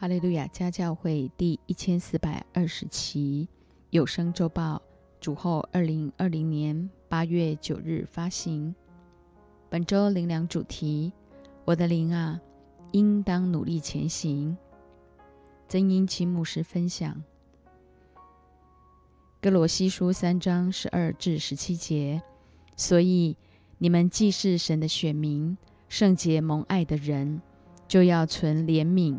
哈利路亚家教会第一千四百二十期有声周报，主后二零二零年八月九日发行。本周灵粮主题：我的灵啊，应当努力前行。曾因其牧师分享：哥罗西书三章十二至十七节。所以你们既是神的选民，圣洁蒙爱的人，就要存怜悯。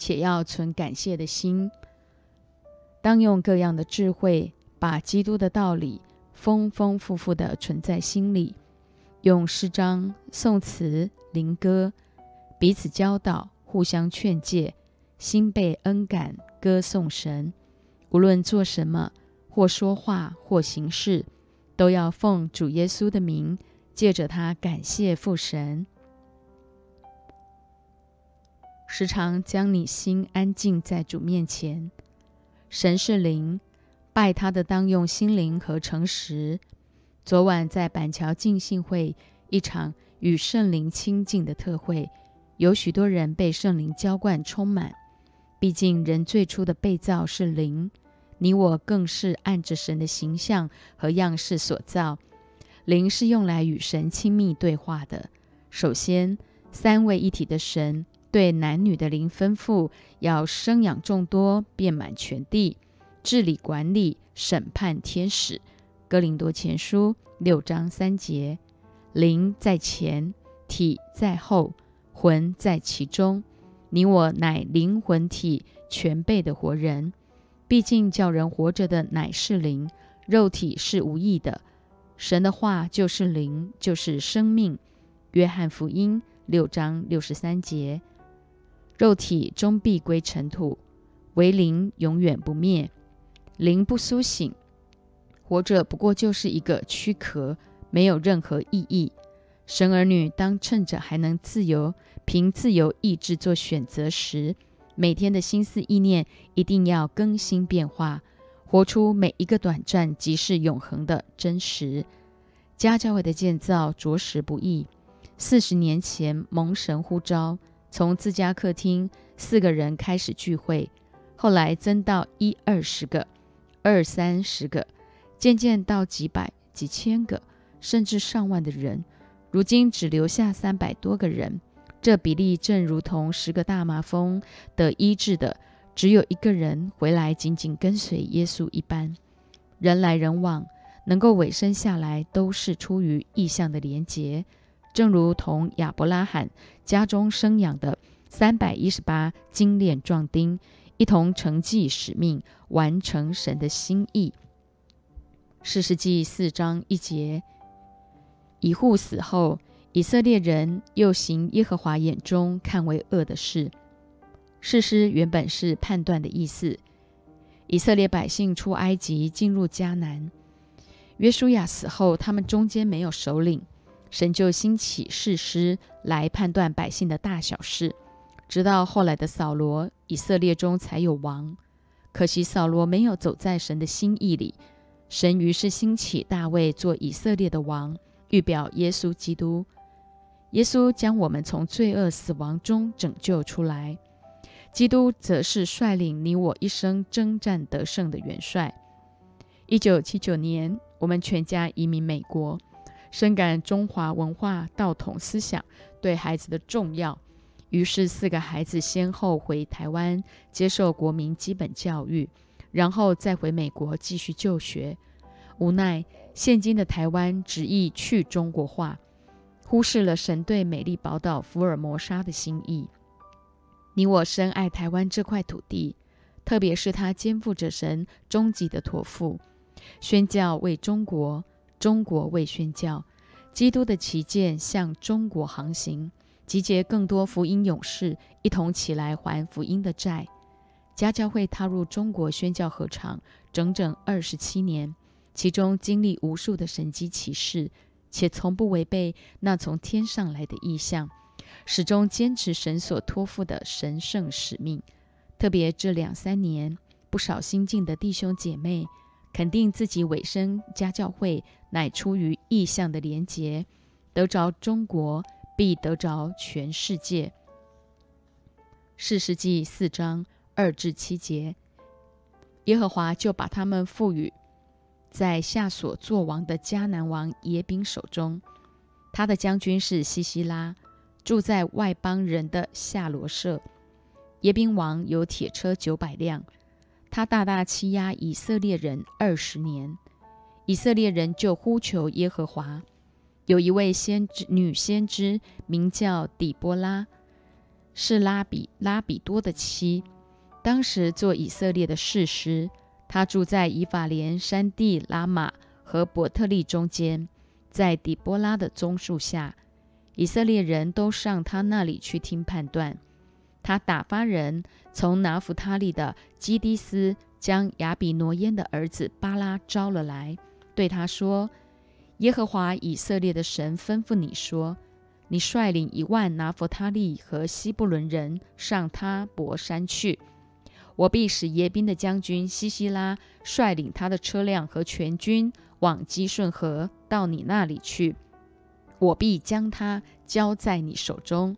且要存感谢的心，当用各样的智慧，把基督的道理丰丰富富的存在心里，用诗章、颂词、灵歌彼此教导，互相劝诫，心被恩感，歌颂神。无论做什么，或说话，或行事，都要奉主耶稣的名，借着他感谢父神。时常将你心安静在主面前。神是灵，拜他的当用心灵和诚实。昨晚在板桥敬信会一场与圣灵亲近的特会，有许多人被圣灵浇灌充满。毕竟人最初的被造是灵，你我更是按着神的形象和样式所造。灵是用来与神亲密对话的。首先，三位一体的神。对男女的灵吩咐，要生养众多，遍满全地，治理管理，审判天使。哥林多前书六章三节，灵在前，体在后，魂在其中。你我乃灵魂体全备的活人。毕竟叫人活着的乃是灵，肉体是无益的。神的话就是灵，就是生命。约翰福音六章六十三节。肉体终必归尘土，唯灵永远不灭。灵不苏醒，活着不过就是一个躯壳，没有任何意义。神儿女当趁着还能自由，凭自由意志做选择时，每天的心思意念一定要更新变化，活出每一个短暂即是永恒的真实。家教会的建造着实不易。四十年前蒙神呼召。从自家客厅四个人开始聚会，后来增到一二十个、二三十个，渐渐到几百、几千个，甚至上万的人。如今只留下三百多个人，这比例正如同十个大麻风得医治的只有一个人回来，紧紧跟随耶稣一般。人来人往，能够委身下来，都是出于意向的连结。正如同亚伯拉罕家中生养的三百一十八精炼壮丁，一同承继使命，完成神的心意。四世纪四章一节，以户死后，以色列人又行耶和华眼中看为恶的事。事师原本是判断的意思。以色列百姓出埃及，进入迦南。约书亚死后，他们中间没有首领。神就兴起士师来判断百姓的大小事，直到后来的扫罗，以色列中才有王。可惜扫罗没有走在神的心意里，神于是兴起大卫做以色列的王，预表耶稣基督。耶稣将我们从罪恶死亡中拯救出来，基督则是率领你我一生征战得胜的元帅。一九七九年，我们全家移民美国。深感中华文化道统思想对孩子的重要，于是四个孩子先后回台湾接受国民基本教育，然后再回美国继续就学。无奈现今的台湾执意去中国化，忽视了神对美丽宝岛福尔摩沙的心意。你我深爱台湾这块土地，特别是他肩负着神终极的托付，宣教为中国。中国为宣教，基督的旗舰向中国航行，集结更多福音勇士，一同起来还福音的债。家教会踏入中国宣教合场整整二十七年，其中经历无数的神迹奇事，且从不违背那从天上来的意象，始终坚持神所托付的神圣使命。特别这两三年，不少新进的弟兄姐妹肯定自己委身家教会，乃出于意向的连结，得着中国，必得着全世界。四世纪四章。二至七节，耶和华就把他们赋予在夏所作王的迦南王耶宾手中。他的将军是西西拉，住在外邦人的夏罗舍。耶宾王有铁车九百辆，他大大欺压以色列人二十年。以色列人就呼求耶和华。有一位先知女先知，名叫底波拉，是拉比拉比多的妻。当时做以色列的士师，他住在以法莲山地拉玛和伯特利中间，在底波拉的棕树下，以色列人都上他那里去听判断。他打发人从拿弗他利的基迪斯将亚比挪烟的儿子巴拉招了来，对他说：“耶和华以色列的神吩咐你说，你率领一万拿弗他利和西布伦人上他伯山去。”我必使耶宾的将军西西拉率领他的车辆和全军往基顺河到你那里去，我必将他交在你手中。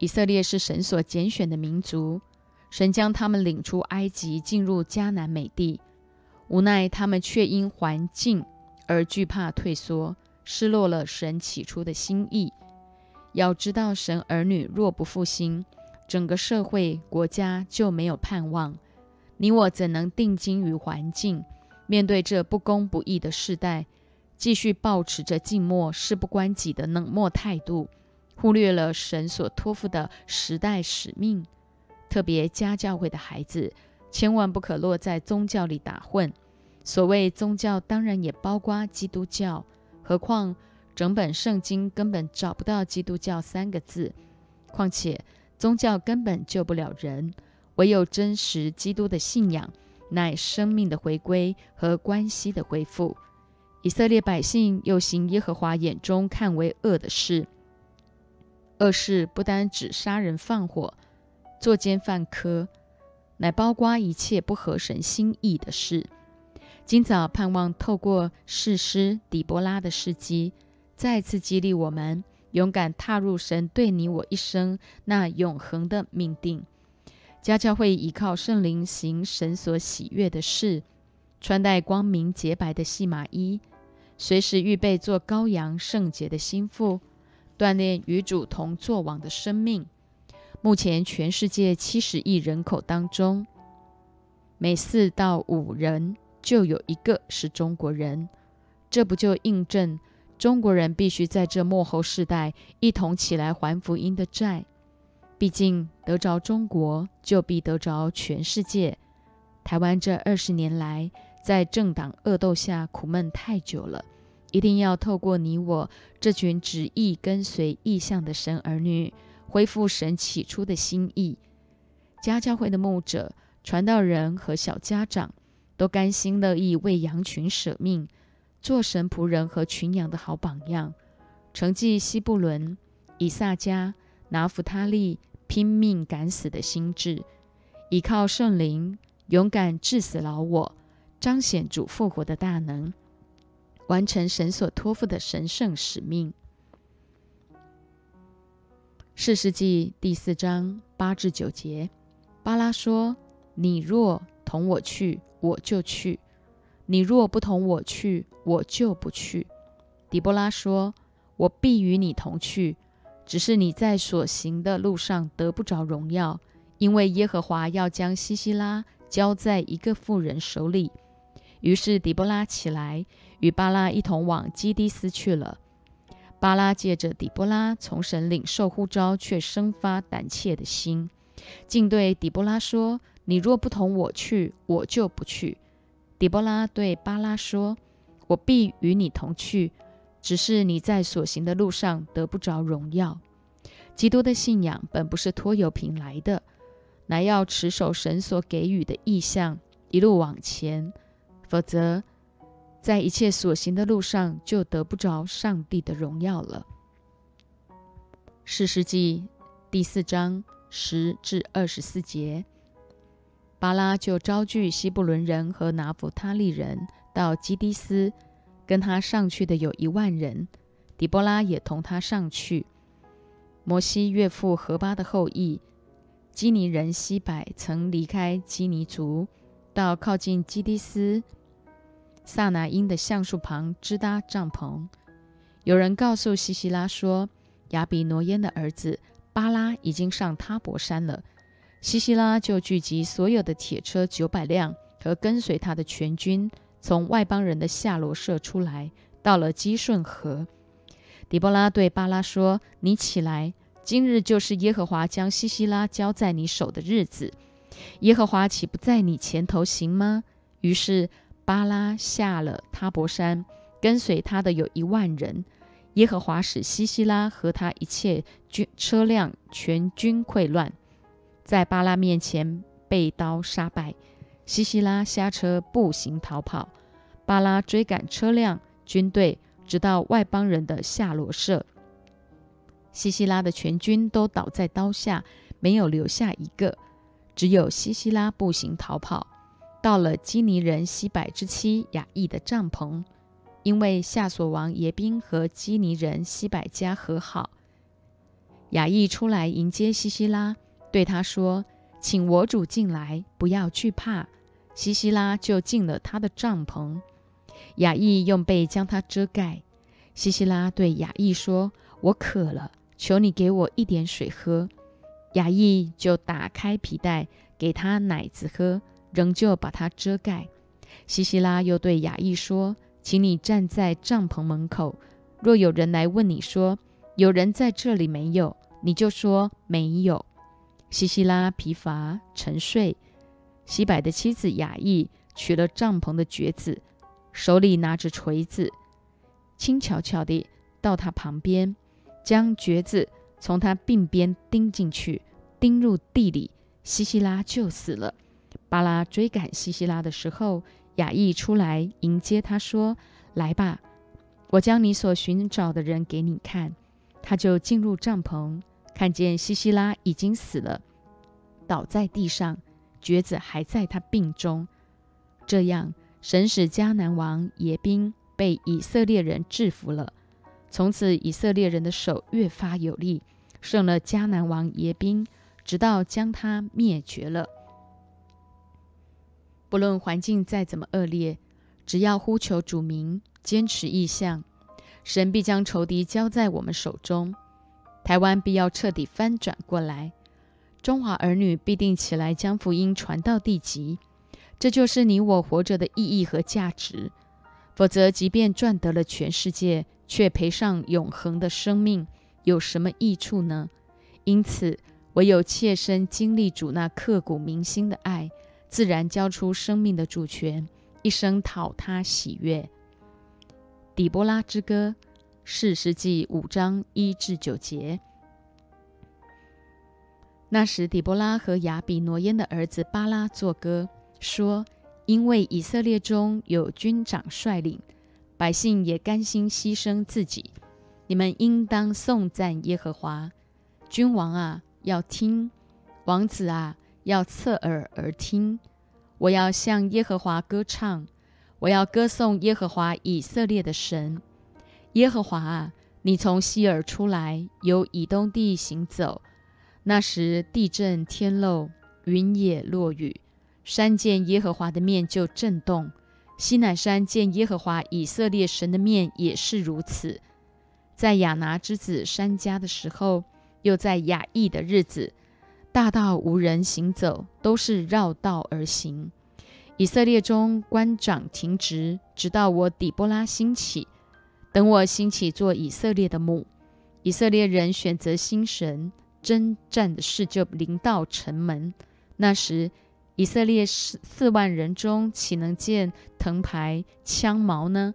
以色列是神所拣选的民族，神将他们领出埃及，进入迦南美地。无奈他们却因环境而惧怕退缩，失落了神起初的心意。要知道，神儿女若不复兴，整个社会国家就没有盼望，你我怎能定睛于环境？面对这不公不义的时代，继续保持着静默、事不关己的冷漠态度，忽略了神所托付的时代使命。特别家教会的孩子，千万不可落在宗教里打混。所谓宗教，当然也包括基督教。何况整本圣经根本找不到“基督教”三个字。况且。宗教根本救不了人，唯有真实基督的信仰，乃生命的回归和关系的恢复。以色列百姓又行耶和华眼中看为恶的事，恶事不单指杀人放火、作奸犯科，乃包括一切不合神心意的事。今早盼望透过士师底波拉的事迹，再次激励我们。勇敢踏入神对你我一生那永恒的命定。家教会依靠圣灵行神所喜悦的事，穿戴光明洁白的细麻衣，随时预备做羔羊圣洁的心腹，锻炼与主同作王的生命。目前全世界七十亿人口当中，每四到五人就有一个是中国人，这不就印证？中国人必须在这末后世代一同起来还福音的债。毕竟得着中国，就必得着全世界。台湾这二十年来在政党恶斗下苦闷太久了，一定要透过你我这群旨意跟随意向的神儿女，恢复神起初的心意。家教会的牧者、传道人和小家长都甘心乐意为羊群舍命。做神仆人和群羊的好榜样，承继西布伦、以撒加、拿弗他利拼命敢死的心智，依靠圣灵，勇敢致死老我，彰显主复活的大能，完成神所托付的神圣使命。四世纪第四章八至九节，巴拉说：“你若同我去，我就去。”你若不同我去，我就不去。底波拉说：“我必与你同去，只是你在所行的路上得不着荣耀，因为耶和华要将西西拉交在一个妇人手里。”于是底波拉起来，与巴拉一同往基迪斯去了。巴拉借着底波拉从神领受呼召，却生发胆怯的心，竟对底波拉说：“你若不同我去，我就不去。”底波拉对巴拉说：“我必与你同去，只是你在所行的路上得不着荣耀。基督的信仰本不是拖油瓶来的，乃要持守神所给予的意向，一路往前，否则在一切所行的路上就得不着上帝的荣耀了。四世纪第四章十至二十四节，巴拉就招聚希布伦人和拿弗他利人到基迪斯。跟他上去的有一万人，底波拉也同他上去。摩西岳父何巴的后裔基尼人西柏曾离开基尼族，到靠近基迪斯萨拿因的橡树旁支搭帐篷。有人告诉西西拉说，亚比挪烟的儿子巴拉已经上塔伯山了。西西拉就聚集所有的铁车九百辆和跟随他的全军。从外邦人的下罗社出来，到了基顺河。狄波拉对巴拉说：“你起来，今日就是耶和华将西西拉交在你手的日子。耶和华岂不在你前头行吗？”于是巴拉下了塔伯山，跟随他的有一万人。耶和华使西西拉和他一切军车辆全军溃乱，在巴拉面前被刀杀败。西西拉下车步行逃跑，巴拉追赶车辆、军队，直到外邦人的夏罗社。西西拉的全军都倒在刀下，没有留下一个，只有西西拉步行逃跑，到了基尼人西柏之妻雅意的帐篷，因为夏所王耶宾和基尼人西柏家和好。雅意出来迎接西西拉，对他说：“请我主进来，不要惧怕。”西西拉就进了他的帐篷，雅意用被将他遮盖。西西拉对雅意说：“我渴了，求你给我一点水喝。”雅意就打开皮带给他奶子喝，仍旧把它遮盖。西西拉又对雅意说：“请你站在帐篷门口，若有人来问你说有人在这里没有，你就说没有。”西西拉疲乏沉睡。西柏的妻子雅意取了帐篷的橛子，手里拿着锤子，轻巧巧地到他旁边，将橛子从他鬓边钉进去，钉入地里，西西拉就死了。巴拉追赶西西拉的时候，雅意出来迎接他，说：“来吧，我将你所寻找的人给你看。”他就进入帐篷，看见西西拉已经死了，倒在地上。橛子还在他病中，这样神使迦南王耶宾被以色列人制服了。从此以色列人的手越发有力，胜了迦南王耶宾，直到将他灭绝了。不论环境再怎么恶劣，只要呼求主名，坚持意向，神必将仇敌交在我们手中，台湾必要彻底翻转过来。中华儿女必定起来将福音传到地极，这就是你我活着的意义和价值。否则，即便赚得了全世界，却赔上永恒的生命，有什么益处呢？因此，唯有切身经历主那刻骨铭心的爱，自然交出生命的主权，一生讨他喜悦。底波拉之歌，四世纪五章一至九节。那时，底波拉和亚比挪耶的儿子巴拉作歌，说：“因为以色列中有军长率领，百姓也甘心牺牲自己，你们应当颂赞耶和华。君王啊，要听；王子啊，要侧耳而听。我要向耶和华歌唱，我要歌颂耶和华以色列的神。耶和华啊，你从西尔出来，由以东地行走。”那时地震天漏，云也落雨，山见耶和华的面就震动。西乃山见耶和华以色列神的面也是如此。在亚拿之子山家的时候，又在雅意的日子，大道无人行走，都是绕道而行。以色列中官长停职，直到我底波拉兴起。等我兴起做以色列的母，以色列人选择新神。征战的事就临到城门。那时，以色列四四万人中，岂能见藤牌枪矛呢？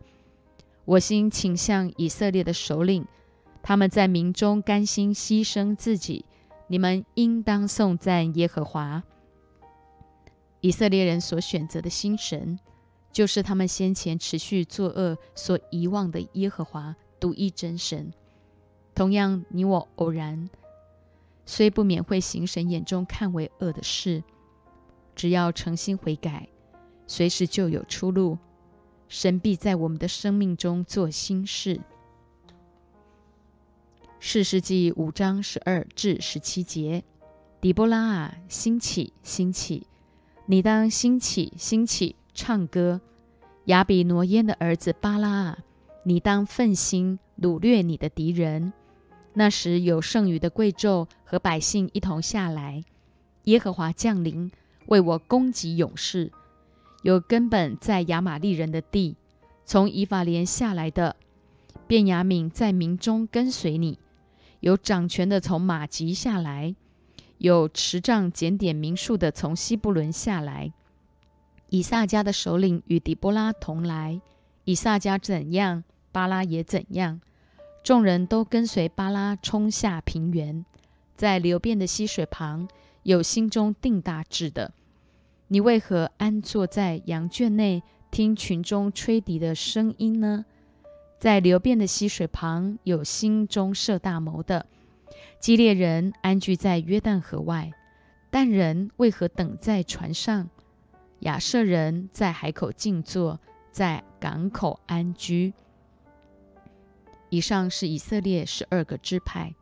我心倾向以色列的首领，他们在民中甘心牺牲自己。你们应当颂赞耶和华。以色列人所选择的新神，就是他们先前持续作恶所遗忘的耶和华独一真神。同样，你我偶然虽不免会行神眼中看为恶的事，只要诚心悔改，随时就有出路。神必在我们的生命中做新事。四世纪五章十二至十七节：底波拉啊，兴起，兴起！你当兴起，兴起，唱歌！亚比挪耶的儿子巴拉啊，你当奋心掳掠你的敌人。那时有剩余的贵胄和百姓一同下来，耶和华降临，为我攻击勇士。有根本在亚玛利人的地，从以法莲下来的便雅敏在民中跟随你；有掌权的从马吉下来，有持杖检点民数的从西布伦下来。以撒家的首领与底波拉同来，以撒家怎样，巴拉也怎样。众人都跟随巴拉冲下平原，在流变的溪水旁，有心中定大志的。你为何安坐在羊圈内，听群中吹笛的声音呢？在流变的溪水旁，有心中设大谋的基列人安居在约旦河外，但人为何等在船上？亚舍人在海口静坐，在港口安居。以上是以色列十二个支派，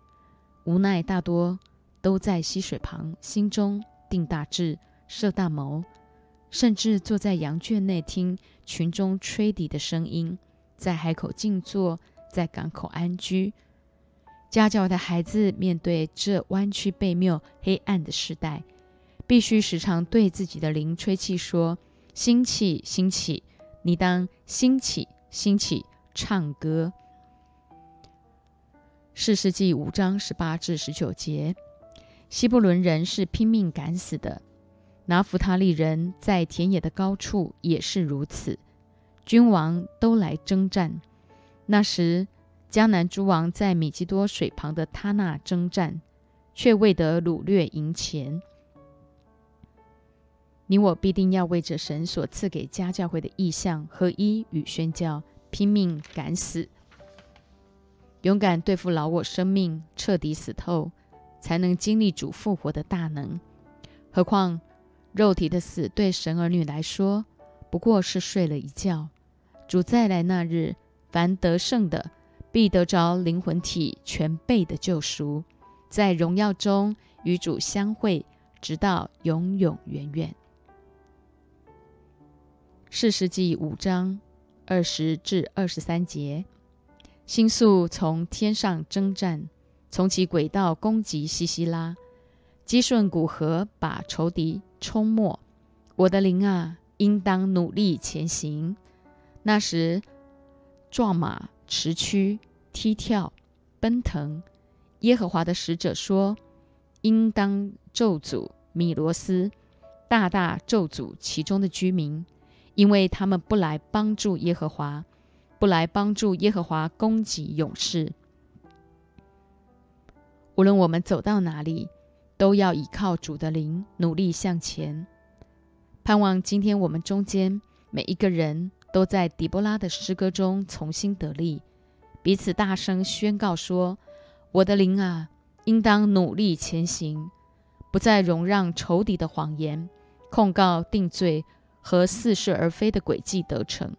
无奈大多都在溪水旁，心中定大志。设大谋，甚至坐在羊圈内听群中吹笛的声音，在海口静坐，在港口安居。家教的孩子面对这弯曲背谬、黑暗的时代，必须时常对自己的灵吹气说：“兴起，兴起！你当兴起，兴起！唱歌。”四世纪五章十八至十九节，希伯伦人是拼命赶死的。拿弗他利人在田野的高处也是如此，君王都来征战。那时，迦南诸王在米基多水旁的他那征战，却未得掳掠赢钱。你我必定要为着神所赐给家教会的意象合一与宣教，拼命赶死，勇敢对付老我生命，彻底死透，才能经历主复活的大能。何况。肉体的死对神儿女来说不过是睡了一觉。主再来那日，凡得胜的必得着灵魂体全备的救赎，在荣耀中与主相会，直到永永远远。四世纪五章二十至二十三节，星宿从天上征战，从其轨道攻击西西拉，基顺古河把仇敌。冲没，我的灵啊，应当努力前行。那时，壮马驰驱、踢跳、奔腾。耶和华的使者说：“应当咒诅米罗斯，大大咒诅其中的居民，因为他们不来帮助耶和华，不来帮助耶和华攻击勇士。无论我们走到哪里。”都要依靠主的灵，努力向前，盼望今天我们中间每一个人都在狄波拉的诗歌中重新得力，彼此大声宣告说：“我的灵啊，应当努力前行，不再容让仇敌的谎言、控告、定罪和似是而非的诡计得逞，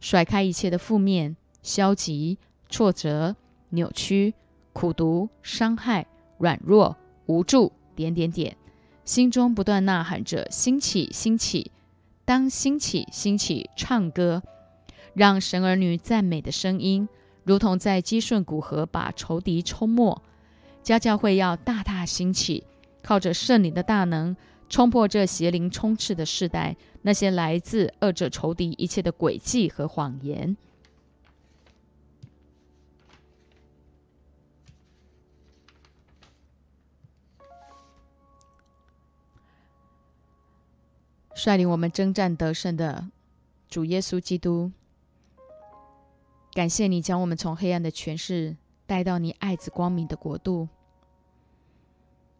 甩开一切的负面、消极、挫折、扭曲、苦毒、伤害、软弱。”无助，点点点，心中不断呐喊着：兴起，兴起！当兴起，兴起！唱歌，让神儿女赞美的声音，如同在基顺古河把仇敌冲没。家教会要大大兴起，靠着圣灵的大能，冲破这邪灵充斥的世代，那些来自恶者仇敌一切的诡计和谎言。率领我们征战得胜的主耶稣基督，感谢你将我们从黑暗的权势带到你爱子光明的国度。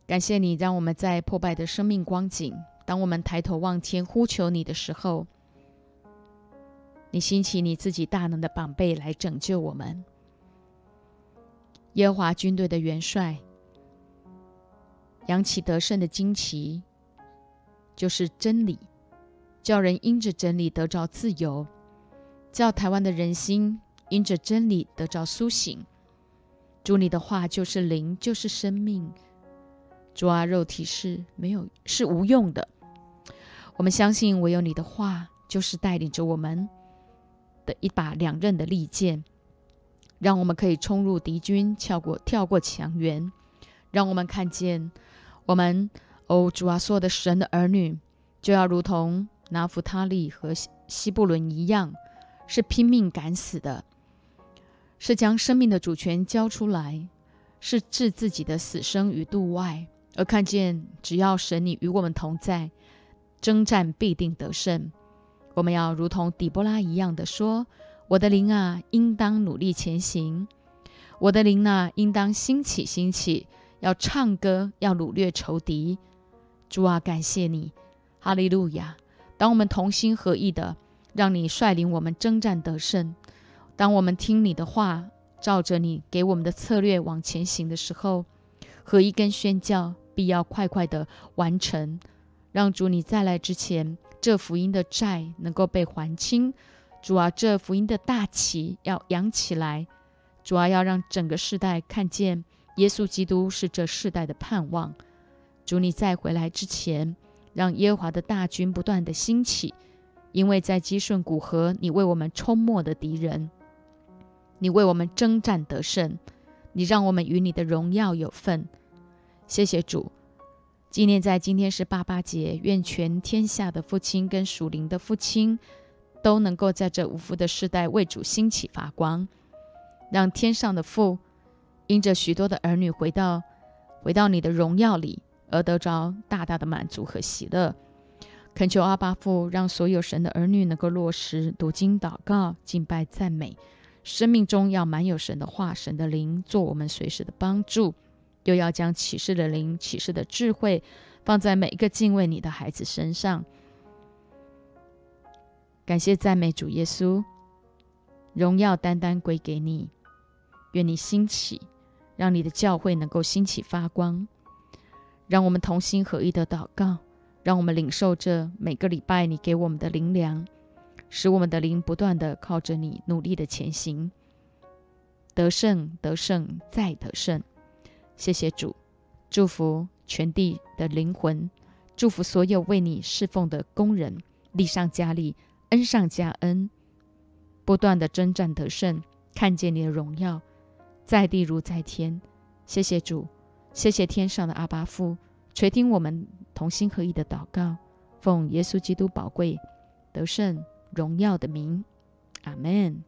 感谢你让我们在破败的生命光景，当我们抬头望天呼求你的时候，你兴起你自己大能的宝贝来拯救我们。耶和华军队的元帅扬起得胜的旌旗，就是真理，叫人因着真理得着自由，叫台湾的人心因着真理得着苏醒。主你的话就是灵，就是生命。主啊，肉体是没有是无用的。我们相信唯有你的话，就是带领着我们的一把两刃的利剑。让我们可以冲入敌军，跳过跳过墙垣，让我们看见我们哦，主啊，所有的神的儿女就要如同拿弗他利和西西布伦一样，是拼命敢死的，是将生命的主权交出来，是置自己的死生于度外，而看见只要神你与我们同在，征战必定得胜。我们要如同底波拉一样的说。我的灵啊，应当努力前行；我的灵啊，应当兴起兴起，要唱歌，要掳掠仇敌。主啊，感谢你，哈利路亚！当我们同心合意的，让你率领我们征战得胜；当我们听你的话，照着你给我们的策略往前行的时候，合一跟宣教必要快快的完成，让主你再来之前，这福音的债能够被还清。主啊，这福音的大旗要扬起来，主啊，要让整个世代看见耶稣基督是这世代的盼望。主，你再回来之前，让耶和华的大军不断的兴起，因为在基顺古河，你为我们冲没的敌人，你为我们征战得胜，你让我们与你的荣耀有份。谢谢主，纪念在今天是八八节，愿全天下的父亲跟属灵的父亲。都能够在这无福的时代为主兴起发光，让天上的父因着许多的儿女回到回到你的荣耀里，而得着大大的满足和喜乐。恳求阿巴父，让所有神的儿女能够落实读经、祷告、敬拜、赞美，生命中要满有神的话、神的灵，做我们随时的帮助。又要将启示的灵、启示的智慧放在每一个敬畏你的孩子身上。感谢赞美主耶稣，荣耀单单归给你。愿你兴起，让你的教会能够兴起发光。让我们同心合一的祷告，让我们领受这每个礼拜你给我们的灵粮，使我们的灵不断的靠着你努力的前行，得胜，得胜，再得胜。谢谢主，祝福全地的灵魂，祝福所有为你侍奉的工人，力上加力。恩上加恩，不断的征战得胜，看见你的荣耀，在地如在天。谢谢主，谢谢天上的阿巴父，垂听我们同心合意的祷告，奉耶稣基督宝贵得胜荣耀的名，阿门。